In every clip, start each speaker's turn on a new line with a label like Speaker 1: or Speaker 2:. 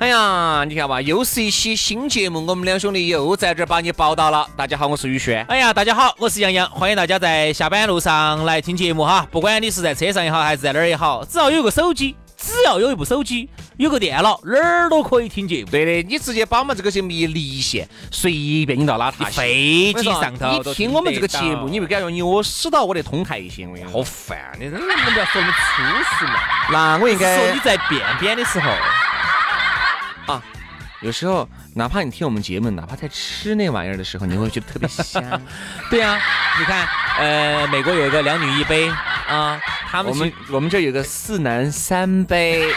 Speaker 1: 哎呀，你看吧，又是一期新节目，我们两兄弟又在这儿把你报道了。大家好，我是宇轩。
Speaker 2: 哎呀，大家好，我是杨洋，欢迎大家在下班路上来听节目哈。不管你是在车上也好，还是在哪儿也好，只要有个手机，只要有一部手机，有个电脑，哪儿都可以听节目。
Speaker 1: 对的，你直接把我们这个节目一离线，随便你到哪台
Speaker 2: 飞机上头
Speaker 1: 你听我们这个节目，你会感觉你我死到我的通台一些。我
Speaker 2: 好烦，你能不能不要说那么粗俗嘛？
Speaker 1: 那我应该
Speaker 2: 说你在便便的时候
Speaker 1: 啊。有时候，哪怕你听我们节目，哪怕在吃那玩意儿的时候，你会觉得特别香。
Speaker 2: 对呀，你看，呃，美国有一个两女一杯啊，他们
Speaker 1: 我们我们这有个四男三杯，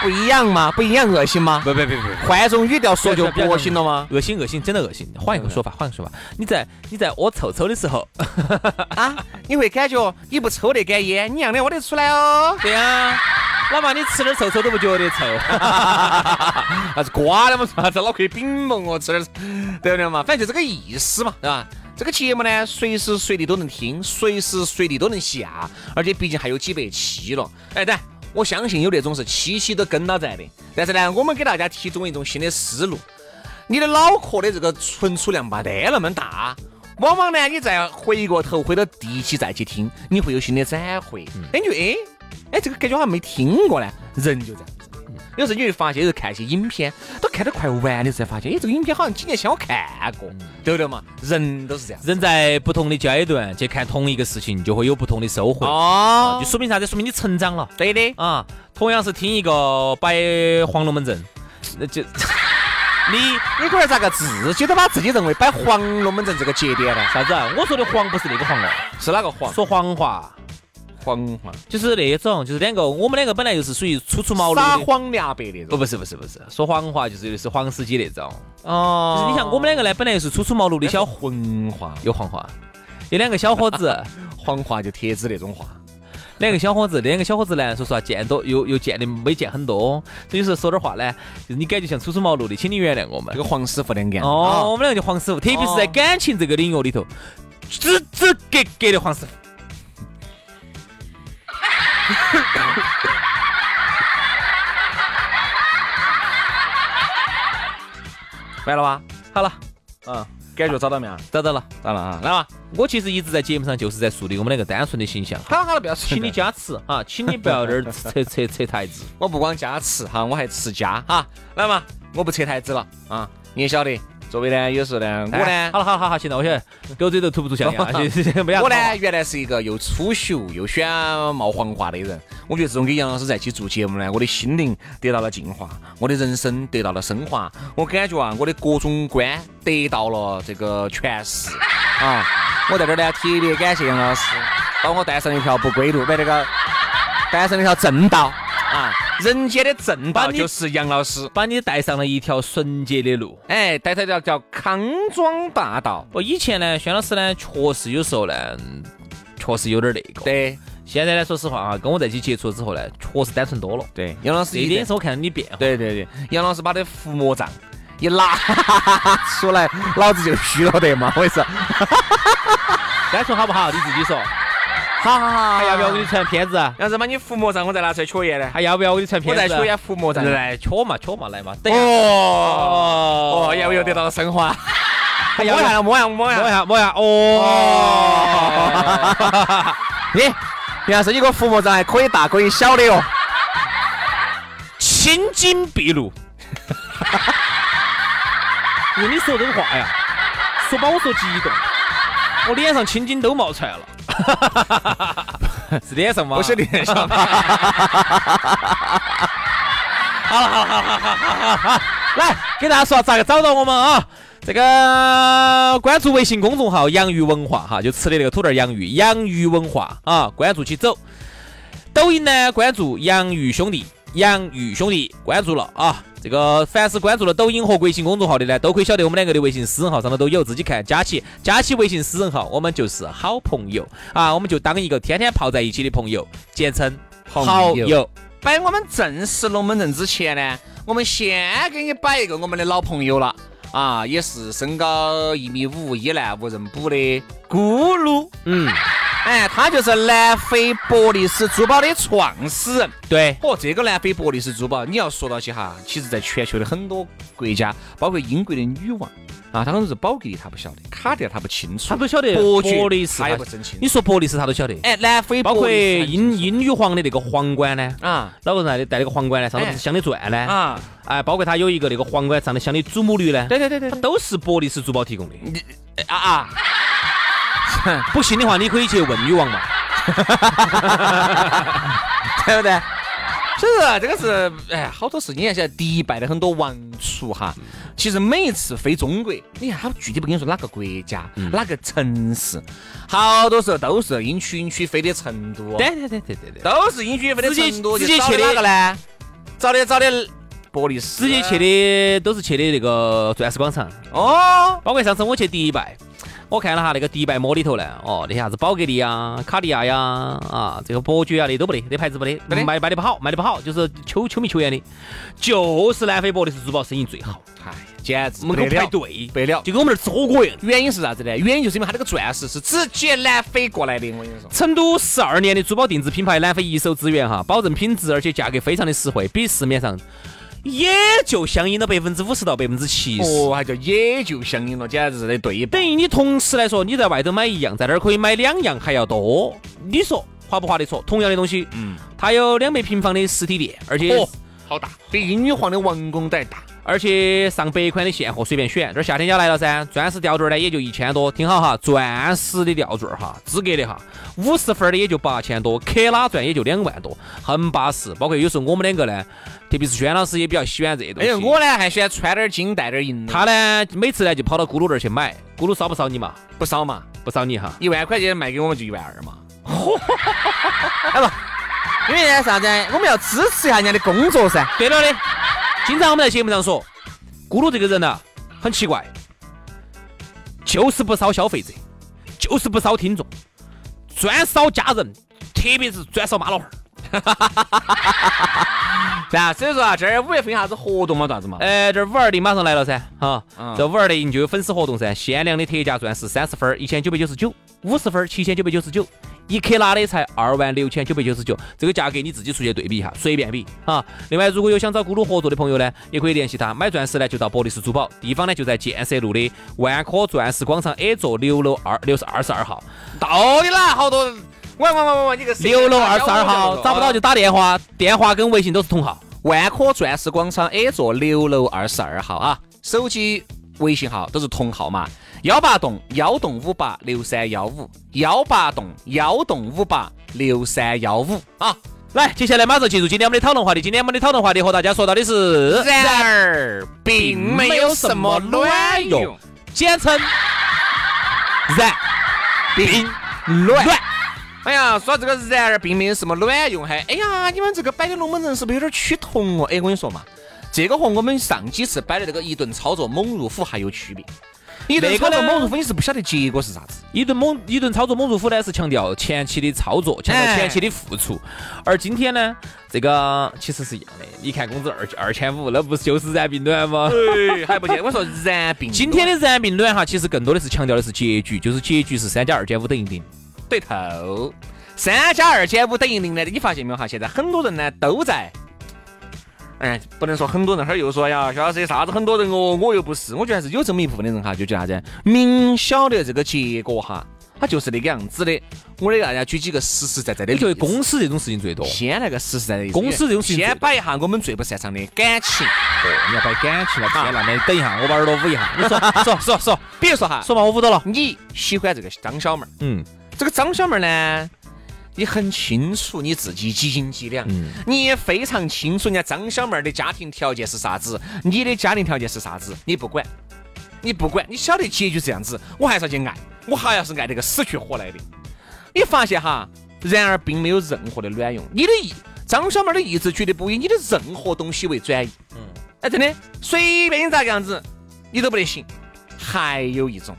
Speaker 1: 不一样吗？不一样恶心吗？
Speaker 2: 不不不不，
Speaker 1: 换种语调说就不恶心了吗？
Speaker 2: 恶心恶心，真的恶心。换一个说法，换个说法，你在你在屙臭臭的时候
Speaker 1: 啊，你会感觉你不抽那根烟，你样的屙得出来哦。
Speaker 2: 对呀。哪怕你吃点臭臭都不觉得臭，
Speaker 1: 那 是瓜的嘛？啥子脑壳饼嘛，我，吃点对不对嘛？反正就这个意思嘛，对吧？这个节目呢，随时随地都能听，随时随地都能下，而且毕竟还有几百期了。哎，对，我相信有那种是期期都跟到在的。但是呢，我们给大家提供一种新的思路：你的脑壳的这个存储量没得那么大，往往呢，你再回过头，回到第一期再去听，你会有新的展会。感觉哎。哎，这个感觉好像没听过呢，人就这样子。有时候你会发现，有时候看一些影片，都看得快完的时候，才发现，哎，这个影片好像几年前我看过，对不对嘛？人都是这样，
Speaker 2: 人在不同的阶段去看同一个事情，就会有不同的收获。哦，就说明啥子？说明你成长了。
Speaker 1: 对的
Speaker 2: 啊，同样是听一个摆黄龙门阵，那就
Speaker 1: 你你可能咋个自己都把自己认为摆黄龙门阵这个节点了？
Speaker 2: 啥子？我说的黄不是那个黄哦，
Speaker 1: 是哪个黄？
Speaker 2: 说黄话。
Speaker 1: 黄话
Speaker 2: 就是那种，就是两个，我们两个本来就是属于初出茅庐
Speaker 1: 撒谎两白那种。
Speaker 2: 不，不是，不是，不是，说黄话就是又是黄司机那种。哦。就是你像我们两个呢，本来又是初出茅庐的小
Speaker 1: 混话，
Speaker 2: 有黄话，有两个小伙子，
Speaker 1: 黄话就贴子那种话。
Speaker 2: 两个小伙子，两个小伙子呢，说实话见多又又见的没见很多，所以说说点话呢，就是你感觉像初出茅庐的，请你原谅我们。
Speaker 1: 这个黄师傅两个。
Speaker 2: 哦，我们两个就黄师傅，特别是在感情这个领域里头，直直格格的黄师傅。
Speaker 1: 完了吧？
Speaker 2: 好了，
Speaker 1: 嗯，感觉找到没有？
Speaker 2: 找到了，
Speaker 1: 找到了啊！来吧，
Speaker 2: 我其实一直在节目上就是在树立我们两个单纯的形象。
Speaker 1: 好了好了，不要
Speaker 2: 请你加持啊，请你不要在这儿扯 扯扯台子。
Speaker 1: 我不光加持哈，我还持家哈。来嘛，我不扯台子了啊，你也晓得。作为呢，有时候呢，我呢，
Speaker 2: 好了，好了好好，行了我晓得狗嘴都吐不出象牙。
Speaker 1: 我呢，原来是一个又粗俗又喜欢冒黄话的人。我觉得自从跟杨老师在一起做节目呢，我的心灵得到了净化，我的人生得到了升华。我感觉啊，我的各种观得到了这个诠释啊。我在这儿呢，特别感谢杨老师，帮我带上一条不归路，把这个带上一条正道。啊，人间的正道就是杨老师
Speaker 2: 把你带上了一条纯洁的路，
Speaker 1: 哎，带他条叫康庄大道。
Speaker 2: 我以前呢，轩老师呢，确实有时候呢，确实有点那个。
Speaker 1: 对，
Speaker 2: 现在呢，说实话啊，跟我在一起接触之后呢，确实单纯多了。
Speaker 1: 对，杨老师
Speaker 2: 一点是我看到你变化。
Speaker 1: 对对对，杨老师把这伏魔杖一拿出来，老子就虚了得嘛，我跟你说。
Speaker 2: 单纯好不好？你自己说。好好好，还要不要我给你传片子？
Speaker 1: 要是把你伏魔上，我再拿出来戳验呢？
Speaker 2: 还要不要我给你传片子？
Speaker 1: 我再戳验伏魔上。
Speaker 2: 来，戳嘛，戳嘛，来嘛。
Speaker 1: 哦哦，要不要得到了升华？
Speaker 2: 摸一下，摸一下，摸一下，摸一下。哦。
Speaker 1: 你，你要是一个伏魔上，还可以大可以小的哟。
Speaker 2: 青筋毕露。用 你说这个话呀，说把我说激动，我脸上青筋都冒出来了。是脸上吗？
Speaker 1: 不是脸上。
Speaker 2: 好了好了好了好了好好，来给大家说咋个找到我们啊？这个关注微信公众号“洋芋文化”哈，就吃的那个土豆洋芋，洋芋文化啊，关注起走。抖音呢，关注洋芋兄弟，洋芋兄弟关注了啊。这个凡是关注了抖音和微信公众号的呢，都可以晓得我们两个的微信私人号上头都有，自己看加起，加起微信私人号，我们就是好朋友啊，我们就当一个天天泡在一起的朋友，简称好友。
Speaker 1: 摆我们正式龙门阵之前呢，我们先给你摆一个我们的老朋友了啊，也是身高一米五，一男无人补的咕噜。嗯，哎，他就是南非博利斯珠宝的创始人。
Speaker 2: 对，
Speaker 1: 哦，这个南非博利斯珠宝，你要说到起哈，其实在全球的很多国家，包括英国的女王。啊，她可能是宝格丽，他不晓得；卡地亚她不清楚，
Speaker 2: 她都晓得。
Speaker 1: 伯
Speaker 2: 伯利斯
Speaker 1: 他也不真清。
Speaker 2: 你说伯利斯她都晓得。
Speaker 1: 哎，南非
Speaker 2: 包括英英女皇的那个皇冠呢？
Speaker 1: 啊，
Speaker 2: 老人戴戴那个皇冠呢，上头是镶的钻呢？啊，哎，包括他有一个那个皇冠上的镶的祖母绿呢？
Speaker 1: 对对对对，
Speaker 2: 都是伯利斯珠宝提供的。
Speaker 1: 你啊啊！
Speaker 2: 不信的话，你可以去问女王嘛，
Speaker 1: 对不对？所以说这个是，哎，好多事情，你看现在迪拜的很多王储哈，其实每一次飞中国，你看他具体不跟你说哪个国家、哪个城市，好多时候都是因区因区飞的成都。
Speaker 2: 对对对对对对，
Speaker 1: 都是因区飞的成都。
Speaker 2: 直接去的
Speaker 1: 哪个呢？找的找的博利斯。
Speaker 2: 直接去的都是去的那个钻石广场。
Speaker 1: 哦。
Speaker 2: 包括上次我去迪拜。我看了哈那个迪拜摩里头呢，哦，那啥子宝格丽呀、卡地亚呀，啊，这个伯爵啊，那都不得，那牌子不得，卖卖的不好，卖的不好，就是球球迷球员的，就是南非博利斯珠宝生意最好，
Speaker 1: 哎，简直
Speaker 2: 门口排队
Speaker 1: 不了，
Speaker 2: 就跟我们这儿吃火锅一样。
Speaker 1: 原因是啥子呢？原因就是因为它那个钻石是直接南非过来的，我跟你说。
Speaker 2: 成都十二年的珠宝定制品牌，南非一手资源哈，保证品质，而且价格非常的实惠，比市面上。也就相应了百分之五十到百分之七十，
Speaker 1: 哦，还叫也就相应了，简直是的对。
Speaker 2: 等于你同时来说，你在外头买一样，在那儿可以买两样还要多。你说划不划得着？同样的东西，嗯，它有两百平方的实体店，而且
Speaker 1: 哦，好大，比英女皇的王宫都还大。
Speaker 2: 而且上百款的现货随便选，这夏天要来了噻，钻石吊坠呢也就一千多，听好哈，钻石的吊坠哈，资格的哈，五十分的也就八千多，克拉钻也就两万多，很巴适。包括有时候我们两个呢，特别是轩老师也比较喜欢这些东西。哎
Speaker 1: 我呢还喜欢穿点金带点银。
Speaker 2: 他呢每次呢就跑到咕噜那儿去买，咕噜烧不烧你嘛？
Speaker 1: 不烧嘛，
Speaker 2: 不烧你哈，
Speaker 1: 一万块钱卖给我们就一万二嘛。哎不，因为呢啥子？我们要支持一下人家的工作噻。
Speaker 2: 对了的。经常我们在节目上说，咕噜这个人呢很奇怪，就是不烧消费者，就是不烧听众，专烧家人，特别是专烧妈老汉
Speaker 1: 儿。是 啊，所以说啊，这儿五月份有啥子活动嘛？咋子嘛？
Speaker 2: 哎，这五二零马上来了噻，哈，这五二零就有粉丝活动噻，限量的特价钻石三十分，一千九百九十九；五十分，七千九百九十九；一克拉的才二万六千九百九十九。这个价格你自己出去对比一下，随便比啊。另外，如果有想找咕噜合作的朋友呢，也可以联系他。买钻石呢，就到博利斯珠宝，地方呢就在建设路的万科钻石广场 A 座六楼二六十二十二号。
Speaker 1: 到底啦，好多。喂喂喂喂，你个
Speaker 2: 六楼二十二号找不到就打电话，电话跟微信都是同号。
Speaker 1: 万科钻石广场 A 座六楼二十二号啊，手机微信号都是同号嘛，幺八栋幺栋五八六三幺五，幺八栋幺栋五八六三幺五啊。
Speaker 2: 来，接下来马上进入今天我们的讨论话题。今天我们的讨论话题和大家说到的是，
Speaker 1: 然而并没有什么卵用，
Speaker 2: 简称然并卵。
Speaker 1: 哎呀，说这个然而并没有什么卵用，还哎呀，你们这个摆的龙门阵是不是有点趋同哦？哎，我跟你说嘛，这个和我们上几次摆的这个一顿操作猛如虎还有区别。一顿操作猛如虎，你是不晓得结果是啥子。
Speaker 2: 一顿猛一顿操作猛如虎呢，是强调前期的操作，强调前期的付出。而今天呢，这个其实是一样的。你看工资二二千五，那不是就是然并卵吗？
Speaker 1: 对，还不见我说然并。
Speaker 2: 今天的然并卵哈，其实更多的是强调的是结局，就是结局是三加二减五等于零。
Speaker 1: 对头，三加二减五等于零呢？你发现没有哈？现在很多人呢都在，哎，不能说很多人，哈儿又说呀，肖老师啥子很多人哦，我又不是，我觉得还是有这么一部分的人哈，就叫啥子？明晓得这个结果哈，他就是那个样子的。我给大家举几个实实在在的例子。
Speaker 2: 公司这种事情最多。
Speaker 1: 先来个实实在在的。
Speaker 2: 公司这种事情。
Speaker 1: 先摆一下我们最不擅长的感情。
Speaker 2: 哦，你要摆感情了，天哪！那等一下，我把耳朵捂一下。你说 说说说，
Speaker 1: 比如说哈，
Speaker 2: 说嘛，我捂到了。
Speaker 1: 你喜欢这个张小妹儿，嗯。这个张小妹儿呢，你很清楚你自己几斤几两，
Speaker 2: 嗯
Speaker 1: 你也非常清楚人家张小妹儿的家庭条件是啥子，你的家庭条件是啥子，你不管，你不管，你晓得结局这样子，我还是要去爱，我还要是爱这个死去活来的。你发现哈，然而并没有任何的卵用，你的意，张小妹儿的意志绝对不以你的任何东西为转移。嗯，哎，真的，随便你咋个样子，你都不得行。还有一种，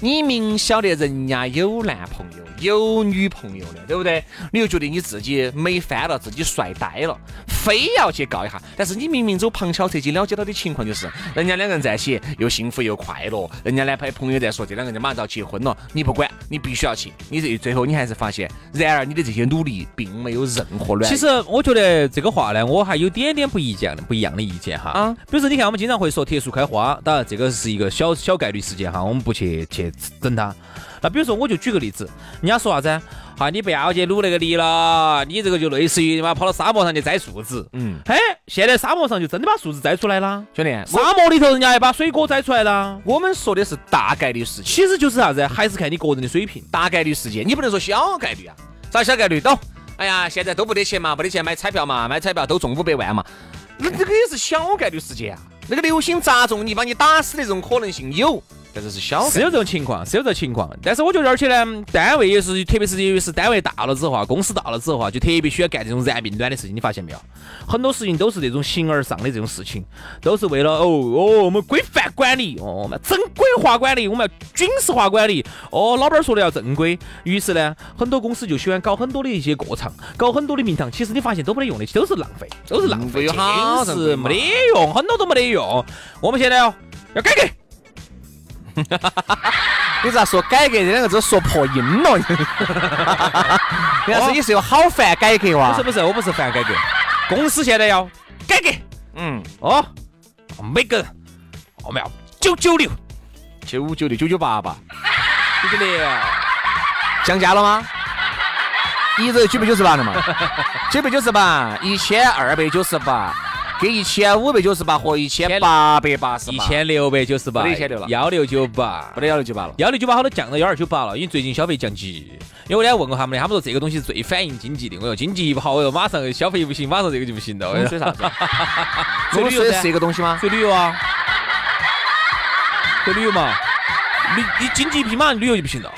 Speaker 1: 你明晓得人家有男朋友、有女朋友的，对不对？你又觉得你自己美翻了，自己帅呆了，非要去告一下。但是你明明走旁敲侧击了解到的情况就是，人家两个人在一起又幸福又快乐，人家男朋友朋友在说这两个人马上就要结婚了，你不管，你必须要去。你这最后你还是发现，然而你的这些努力并没有任何卵。
Speaker 2: 其实我觉得这个话呢，我还有点点不一样的不一样的意见哈。
Speaker 1: 啊
Speaker 2: 比如说你看我们经常会说铁树开花，当然这个是一个小小概率事件哈，我们不去去整他。那比如说我就举个例子，人家说啥子？哈，你不要去努那个力了，你这个就类似于你妈跑到沙漠上去摘树子。
Speaker 1: 嗯，
Speaker 2: 嘿，现在沙漠上就真的把树子摘出来了，
Speaker 1: 兄弟，
Speaker 2: 沙漠里头人家还把水果摘出来了。
Speaker 1: 我们说的是大概率事件。
Speaker 2: 其实就是啥子？还是看你个人的水平。
Speaker 1: 大概率事件，你不能说小概率啊，啥小概率？懂？哎呀，现在都不得钱嘛，不得钱买彩票嘛，买彩票都中五百万嘛，那这个也是小概率事件啊。那个流星砸中你，把你打死的这种可能性有，但是是小。
Speaker 2: 是有这种情况，是有这种情况，但是我觉得，而且呢，单位也是，特别是由于是单位大了之后啊，公司大了之后啊，就特别需要干这种燃命短的事情。你发现没有？很多事情都是这种形而上的这种事情，都是为了哦哦，我们规范管理，哦，我们正规化管理，我们要军事化管理。哦，老板说的要正规，于是呢，很多公司就喜欢搞很多的一些过场，搞很多的名堂。其实你发现都没得用的，都是浪费，都是浪费，
Speaker 1: 嗯有好
Speaker 2: 尽
Speaker 1: 正规嘛
Speaker 2: 是没得用，很多都没得用。我们现在要要改革。
Speaker 1: 你咋说改革这两个字说破音了？原来是你是有好烦改革哇？
Speaker 2: 不是？不是，我不是烦改革，公司现在要改革。
Speaker 1: 嗯，
Speaker 2: 哦，每个人我们要九九六，
Speaker 1: 九九六九九八八，
Speaker 2: 九九六，
Speaker 1: 降价了吗？一直九百九十八的嘛，九百九十八，一千二百九十八，跟一千五百九十八和一千八百八十八，
Speaker 2: 一千六百九十八，
Speaker 1: 不得1600了
Speaker 2: 幺六九八
Speaker 1: 不。得幺六九八了。
Speaker 2: 幺六九八好多降到幺二九八了，因为最近消费降级。因为我俩问过他们的，他们说这个东西是最反映经济的。我说经济一不好，我说马上消费一不行，马上这个就不行了。
Speaker 1: 我说啥子？
Speaker 2: 旅游
Speaker 1: 是一个东西吗？
Speaker 2: 追旅游啊，追旅游嘛，你你经济一马上旅游就不行了。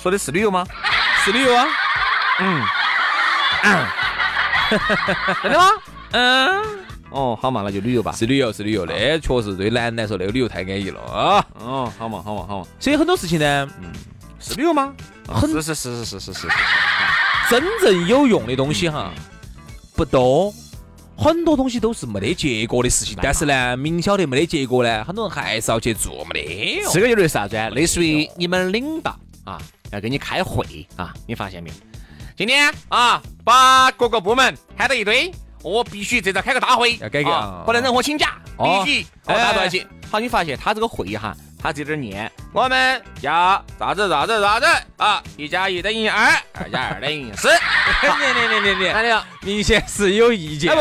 Speaker 1: 说的是旅游吗？
Speaker 2: 是旅游啊，
Speaker 1: 真的吗？
Speaker 2: 嗯。
Speaker 1: 哦，好嘛，那就旅游吧。
Speaker 2: 是旅游，是旅游，那确实对男人来说，那个旅游太安逸了啊。
Speaker 1: 哦，好嘛，好嘛，好嘛，
Speaker 2: 所以很多事情呢，嗯
Speaker 1: 是旅游吗？
Speaker 2: 很
Speaker 1: 是是是是是是是。
Speaker 2: 真正有用的东西哈不多，很多东西都是没得结果的事情。但是呢，明晓得没得结果呢，很多人还是要去做，没得用。
Speaker 1: 这个有点啥子啊？类似于你们领导啊，要跟你开会啊，你发现没有？今天啊，把各个部门喊到一堆，我必须这次开个大会，
Speaker 2: 要改革
Speaker 1: 啊不能任何请假，
Speaker 2: 哦
Speaker 1: 必须哦，
Speaker 2: 哎
Speaker 1: 大家都要去。好，你发现他这个会哈，他这点儿念，我们要啥子啥子啥子啊，一加一等于二，二加二等于四。
Speaker 2: 你你你你
Speaker 1: 哪里有？
Speaker 2: 明显是有意见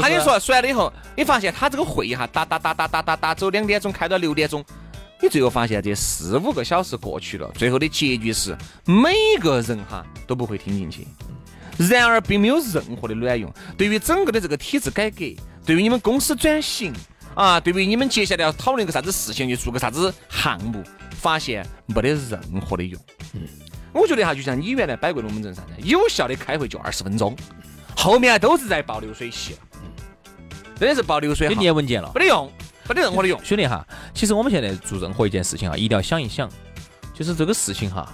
Speaker 1: 他跟你说说完了以后，你发现他这个会哈，打打打打打打打，走两点钟开到六点钟，你最后发现这四五个小时过去了，最后的结局是每个人哈都不会听进去。然而并没有任何的卵用。对于整个的这个体制改革，对于你们公司转型啊，对于你们接下来要讨论一个啥子事情，去做个啥子项目，发现没得任何的用。嗯，我觉得哈，就像你原来摆过龙门阵啥的，有效的开会就二十分钟，后面都是在报流水席了。真的是报流水
Speaker 2: 给
Speaker 1: 号，
Speaker 2: 念文件了。
Speaker 1: 没得用，没得任何的用。
Speaker 2: 兄弟哈，其实我们现在做任何一件事情啊，一定要想一想，就是这个事情哈，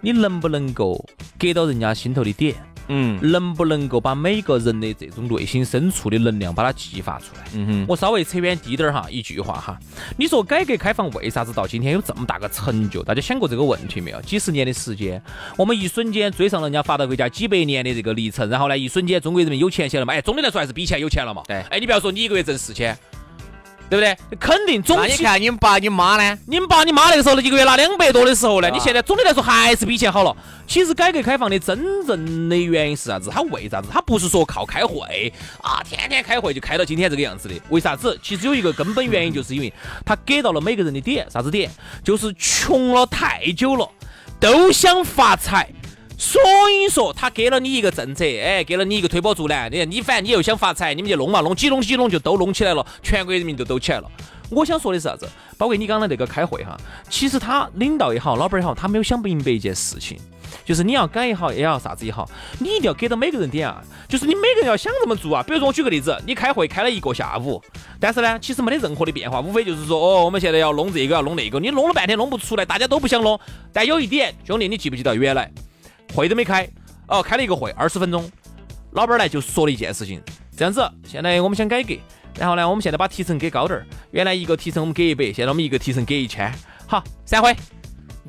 Speaker 2: 你能不能够给到人家心头的点？
Speaker 1: 嗯
Speaker 2: 能不能够把每个人的这种内心深处的能量把它激发出来？
Speaker 1: 嗯哼，
Speaker 2: 我稍微扯远低点儿哈，一句话哈，你说改革开放为啥子到今天有这么大个成就？大家想过这个问题没有？几十年的时间，我们一瞬间追上了人家发达国家几百年的这个历程，然后呢，一瞬间中国人民有钱些了嘛？哎，总的来说还是比以前有钱了嘛？
Speaker 1: 对
Speaker 2: 哎，你不要说你一个月挣四千，对不对？肯定总体。
Speaker 1: 那你看你们爸你妈呢？
Speaker 2: 你们爸你妈那个时候一个月拿两百多的时候呢，
Speaker 1: 啊
Speaker 2: 你现在总的来说还是比以前好了。其实改革开放的真正的原因是啥子？他为啥子？他不是说靠开会啊，天天开会就开到今天这个样子的。为啥子？其实有一个根本原因，就是因为他给到了每个人的点，啥子点？就是穷了太久了，都想发财。所以说，他给了你一个政策，哎，给了你一个推波助澜。你看，你反正你又想发财，你们就弄嘛，弄几弄几弄就都弄起来了，全国人民就都起来了。我想说的是啥子？包括你刚才那个开会哈，其实他领导也好，老板也好，他没有想明白一件事情，就是你要改也好，也要啥子也好，你一定要给到每个人点啊，就是你每个人要想这么做啊。比如说我举个例子，你开会开了一个下午，但是呢，其实没得任何的变化，无非就是说，哦，我们现在要弄这个，要弄那个，你弄了半天弄不出来，大家都不想弄。但有一点，兄弟，你记不记得原来？会都没开，哦，开了一个会，二十分钟，老板来就说了一件事情，这样子，现在我们想改革，然后呢，我们现在把提成给高点儿，原来一个提成我们给一百，现在我们一个提成给一千，好，散会。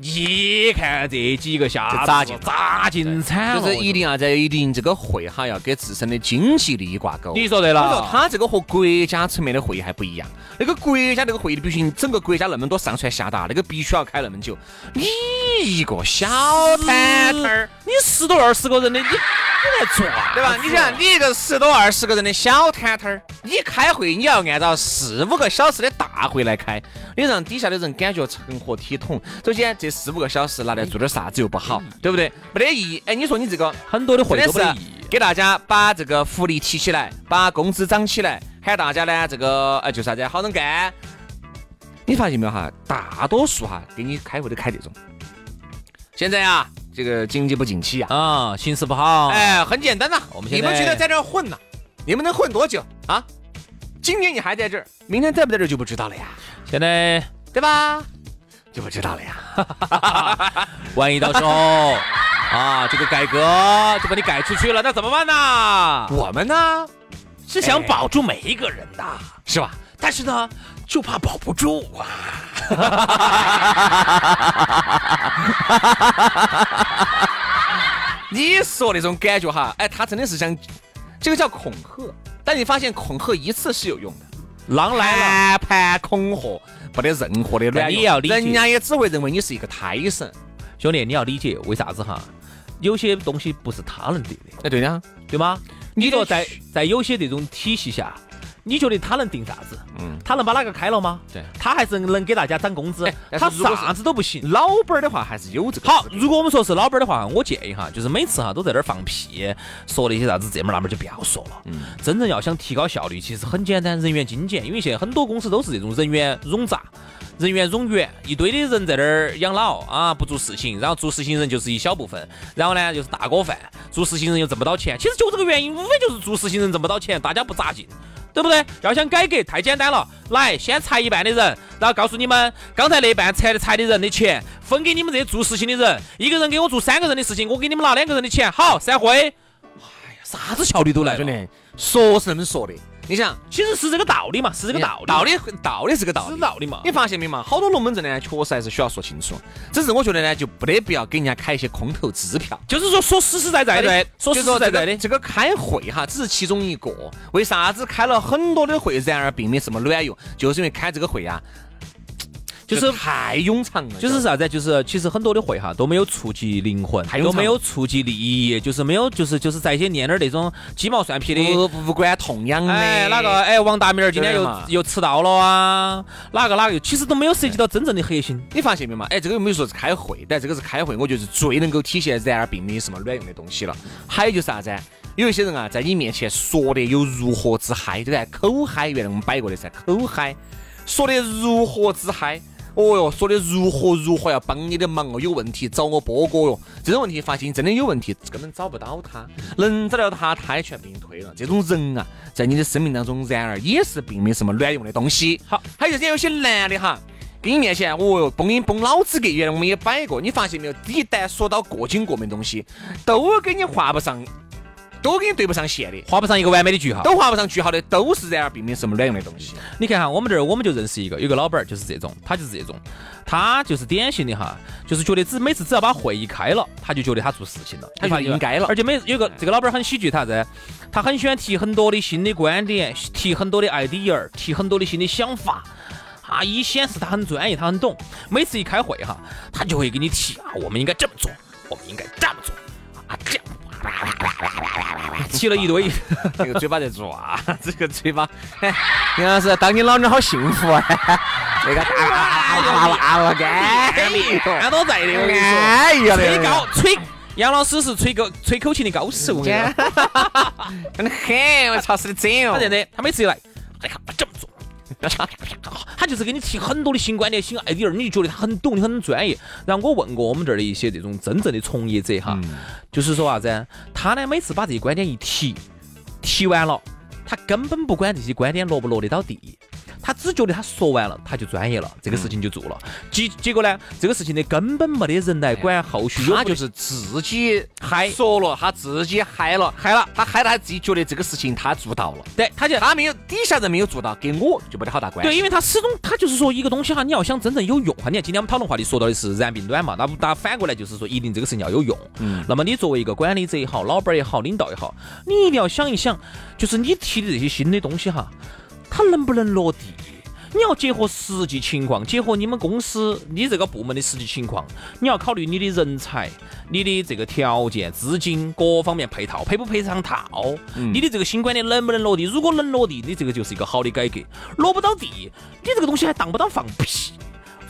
Speaker 2: 你看这几个下
Speaker 1: 就砸进
Speaker 2: 砸进惨了，
Speaker 1: 就是一定要在一定这个会哈，要跟自身的经济利益挂钩。
Speaker 2: 你说对
Speaker 1: 我说
Speaker 2: 了，
Speaker 1: 他这个和国家层面的会议还不一样，那个国家那个会议必须整个国家那么多上传下达，那个必须要开那么久。你一个小摊摊儿，
Speaker 2: 你十多二十个人的，你你来做，
Speaker 1: 对吧？你想，你一个十多二十个人的小摊摊儿，你开会你要按照四五个小时的大会来开，你让底下的人感觉成何体统？首先，这四五个小时拿来做点啥子又不好，对不对？没得意义。哎，你说你这个
Speaker 2: 很多的会都没意义。
Speaker 1: 给大家把这个福利提起来，把工资涨起来，喊大家呢这个哎就啥子好生干。你发现没有哈？大多数哈给你开会都开这种。现在啊，这个经济不景气啊，
Speaker 2: 啊，形势不好，
Speaker 1: 哎，很简单呐，
Speaker 2: 我们现在
Speaker 1: 你们觉得在这儿混呐？你们能混多久啊？今年你还在这儿，明天在不在这儿就不知道了呀，
Speaker 2: 现在
Speaker 1: 对吧？就不知道了呀。
Speaker 2: 万一到时候啊，这个改革就把你改出去了，那怎么办呢？
Speaker 1: 我们呢，
Speaker 2: 是想保住每一个人的，
Speaker 1: 是吧？
Speaker 2: 但是呢，就怕保不住啊。
Speaker 1: 你说那种感觉哈，哎，他真的是想，这个叫恐吓。但你发现恐吓一次是有用的，
Speaker 2: 狼来了，
Speaker 1: 盘盘恐吓没得任何的卵用。
Speaker 2: 你要理解
Speaker 1: 人家也只会认为你是一个胎神。
Speaker 2: 兄弟，你要理解为啥子哈？有些东西不是他能得的，
Speaker 1: 哎，对的，
Speaker 2: 对吗？
Speaker 1: 你
Speaker 2: 说在在有些这种体系下，你觉得他能定啥子？
Speaker 1: 嗯，
Speaker 2: 他能把哪个开了吗？
Speaker 1: 对
Speaker 2: 他还是能给大家涨工资他啥子都不行。
Speaker 1: 老板儿的话还是有这个。
Speaker 2: 好，如果我们说是老板儿的话，我建议哈，就是每次哈都在那儿放屁，说那些啥子这门儿那门儿就不要说了。嗯，真正要想提高效率，其实很简单，人员精简。因为现在很多公司都是这种人员冗杂。人员冗员，一堆的人在那儿养老啊，不做事情，然后做事情人就是一小部分，然后呢就是大锅饭，做事情人又挣不到钱。其实就这个原因，无非就是做事情人挣不到钱，大家不扎劲，对不对？要想改革太简单了，来先裁一半的人，然后告诉你们，刚才那半裁的裁的人的钱分给你们这些做事情的人，一个人给我做三个人的事情，我给你们拿两个人的钱，好，散会。哎呀，啥子效率都来了
Speaker 1: 兄，弟，说是那么说的。你想，
Speaker 2: 其实是这个道理嘛，是这个道理，
Speaker 1: 道理道理是个道理
Speaker 2: 是。道理嘛
Speaker 1: 你。发现没嘛？好多龙门阵呢，确实还是需要说清楚。只是我觉得呢，就不得必要给人家开一些空头支票。
Speaker 2: 就是说说实实在在的，说实实在在的。
Speaker 1: 这个开会哈，只是其中一个。为啥子开了很多的会，然而并没什么卵用？就是因为开这个会呀，
Speaker 2: 就是
Speaker 1: 太冗长了。
Speaker 2: 就是啥子？就是其实很多的会哈都没有触及灵魂，都没有触及利益，就是没有，就是就是在一些念点儿那种鸡毛蒜皮的。
Speaker 1: 无无关痛痒的。
Speaker 2: 哎，哪个？哎，王大明儿今天又又迟到了啊？哪个哪个又？其实都没有涉及到真正的核心。
Speaker 1: 你发现没嘛？哎，这个又没说是开会，但这个是开会，我觉得是最能够体现然而并没有什么卵用的东西了。还有就是啥子？有一些人啊，在你面前说的有如何之嗨，对不对？口嗨，原来我们摆过的噻，口嗨，说的如何之嗨。哦哟，说的如何如何要帮你的忙哦，有问题找我波哥哟。这种问题发现真的有问题，根本找不到他，能找到他，他也全被你推了。这种人啊，在你的生命当中，然而也是并没什么卵用的东西。
Speaker 2: 好，
Speaker 1: 还有就是有些男的哈，给你面前，哦哟，崩你崩老子给，原来我们也摆过，你发现没有？一旦说到过紧过敏的东西，都给你画不上都给你对不上线的，
Speaker 2: 画不上一个完美的句号。
Speaker 1: 都画不上句号的，都是然而并没什么卵用的东西。
Speaker 2: 你看哈，我们这儿我们就认识一个，有个老板儿就是这种，他就是这种，他就是典型的哈，就是觉得只每次只要把会议开了，他就觉得他做事情了，
Speaker 1: 他就应该了
Speaker 2: 而且每有个这个老板儿很喜剧，他啥子？他很喜欢提很多的新的观点，提很多的 idea，提很多的新的想法。啊，一显示他很专业，他很懂。每次一开会哈，他就会给你提啊，我们应该这么做，我们应该这么做啊，这样。提了一堆，
Speaker 1: 这个嘴巴在抓，这个嘴巴，哎，杨老师，当你老娘好幸福啊！那个哇哇哇哇干的，
Speaker 2: 看都在的，我跟你
Speaker 1: 哎呀，
Speaker 2: 说，吹高吹，杨老师是吹高吹口琴的高手，我跟你说，
Speaker 1: 真的很，我操，是的真哦
Speaker 2: 他这。样的，他每次一来，哎呀，这。他就是给你提很多的新观点、新 idea，你就觉得他很懂，你很专业。然后我问过我们这儿的一些这种真正的从业者哈，就是说啥子？他呢每次把这些观点一提，提完了，他根本不管这些观点落不落得到地，他只觉得他说完了他就专业了，这个事情就做了。结结果呢，这个事情呢根本没得人来管后续
Speaker 1: 他就是自己
Speaker 2: 嗨
Speaker 1: 说了，他自己嗨了，
Speaker 2: 嗨了，
Speaker 1: 他嗨了，他自己觉得这个事情他做到了，
Speaker 2: 对，他就
Speaker 1: 他没有底下人没有做到，跟我就没得好大关系。
Speaker 2: 对，因为他始终他就是说一个东西哈，你要想真正有用哈，你看今天我们讨论话题说到的是燃并卵嘛，那不那反过来就是说一定这个事情要有用。嗯，那么你作为一个管理者也好，老板也好，领导也好，你一定要想一想，就是你提的这些新的东西哈，它能不能落地？你要结合实际情况，结合你们公司你这个部门的实际情况，你要考虑你的人才、你的这个条件、资金各方面配套配不配上套，你的这个新观点能不能落地？如果能落地，你这个就是一个好的改革；落不到地，你这个东西还当不当放屁？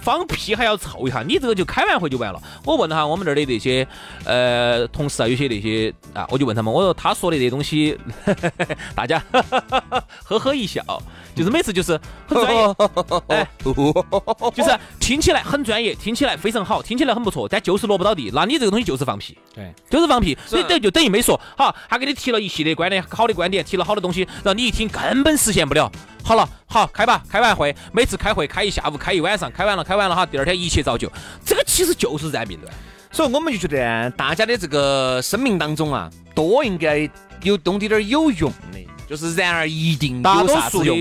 Speaker 2: 放屁还要凑一下，你这个就开完会就完了。我问了哈我们这儿的那些呃同事啊，有些那些啊，我就问他们，我说他说的这些东西，大家 呵呵一笑，就是每次就是很专业，哎，就是听起来很专业，听起来非常好，听起来很不错，但就是落不到地，那你这个东西就是放屁，
Speaker 1: 对，
Speaker 2: 就是放屁，你等于就等于没说好，他给你提了一系列观点，好的观点，提了好的东西，然后你一听根本实现不了。好了，好开吧，开完会，每次开会开一下午，开一晚上，开完了，开完了哈，第二天一切照旧，这个其实就是燃并卵。
Speaker 1: 所以我们就觉得大家的这个生命当中啊，多应该有懂点点有用。的，就是然而一定
Speaker 2: 大多数
Speaker 1: 有啥子用。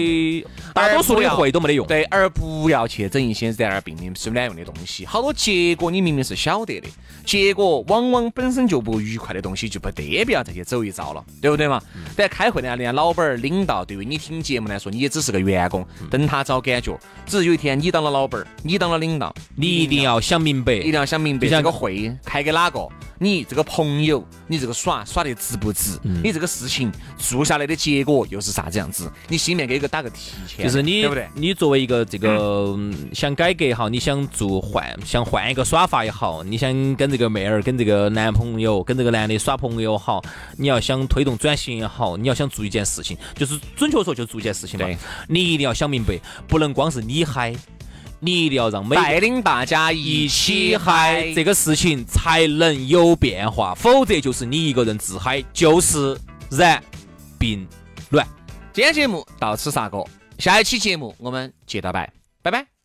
Speaker 2: 的大多数的会都没得用。
Speaker 1: 对，而不要去整一些然而并没是卵用的东西。好多结果你明明是晓得的，结果往往本身就不愉快的东西，就不得必要再去走一遭了，对不对嘛？但开会呢，人家老板儿、领导对于你听节目来说，你也只是个员工，等他找感觉。只是有一天你当了老板儿，你当了领导，
Speaker 2: 你一定要想明白，
Speaker 1: 一定要想明白这个会开给哪个，你这个朋友，你这个耍耍得值不值？
Speaker 2: 嗯
Speaker 1: 你这个事情做下来的结果又是啥子样子？你心里面给一个打个提前，
Speaker 2: 就是你
Speaker 1: 对不对？
Speaker 2: 你作为一个这个嗯想改革也好，你想做换想换一个耍法也好，你想跟这个妹儿、跟这个男朋友、跟这个男的耍朋友也好，你要想推动转型也好，你要想做一件事情，就是准确说就做一件事情嘛
Speaker 1: 对。
Speaker 2: 你一定要想明白，不能光是你嗨，你一定要让每
Speaker 1: 带领大家一
Speaker 2: 一
Speaker 1: 起
Speaker 2: 起
Speaker 1: 嗨
Speaker 2: 嗨，这个事情才能有变化，否则就是你一个人自嗨，就是燃并卵。
Speaker 1: 今天节目到此煞过，下一期节目我们接着摆，拜拜。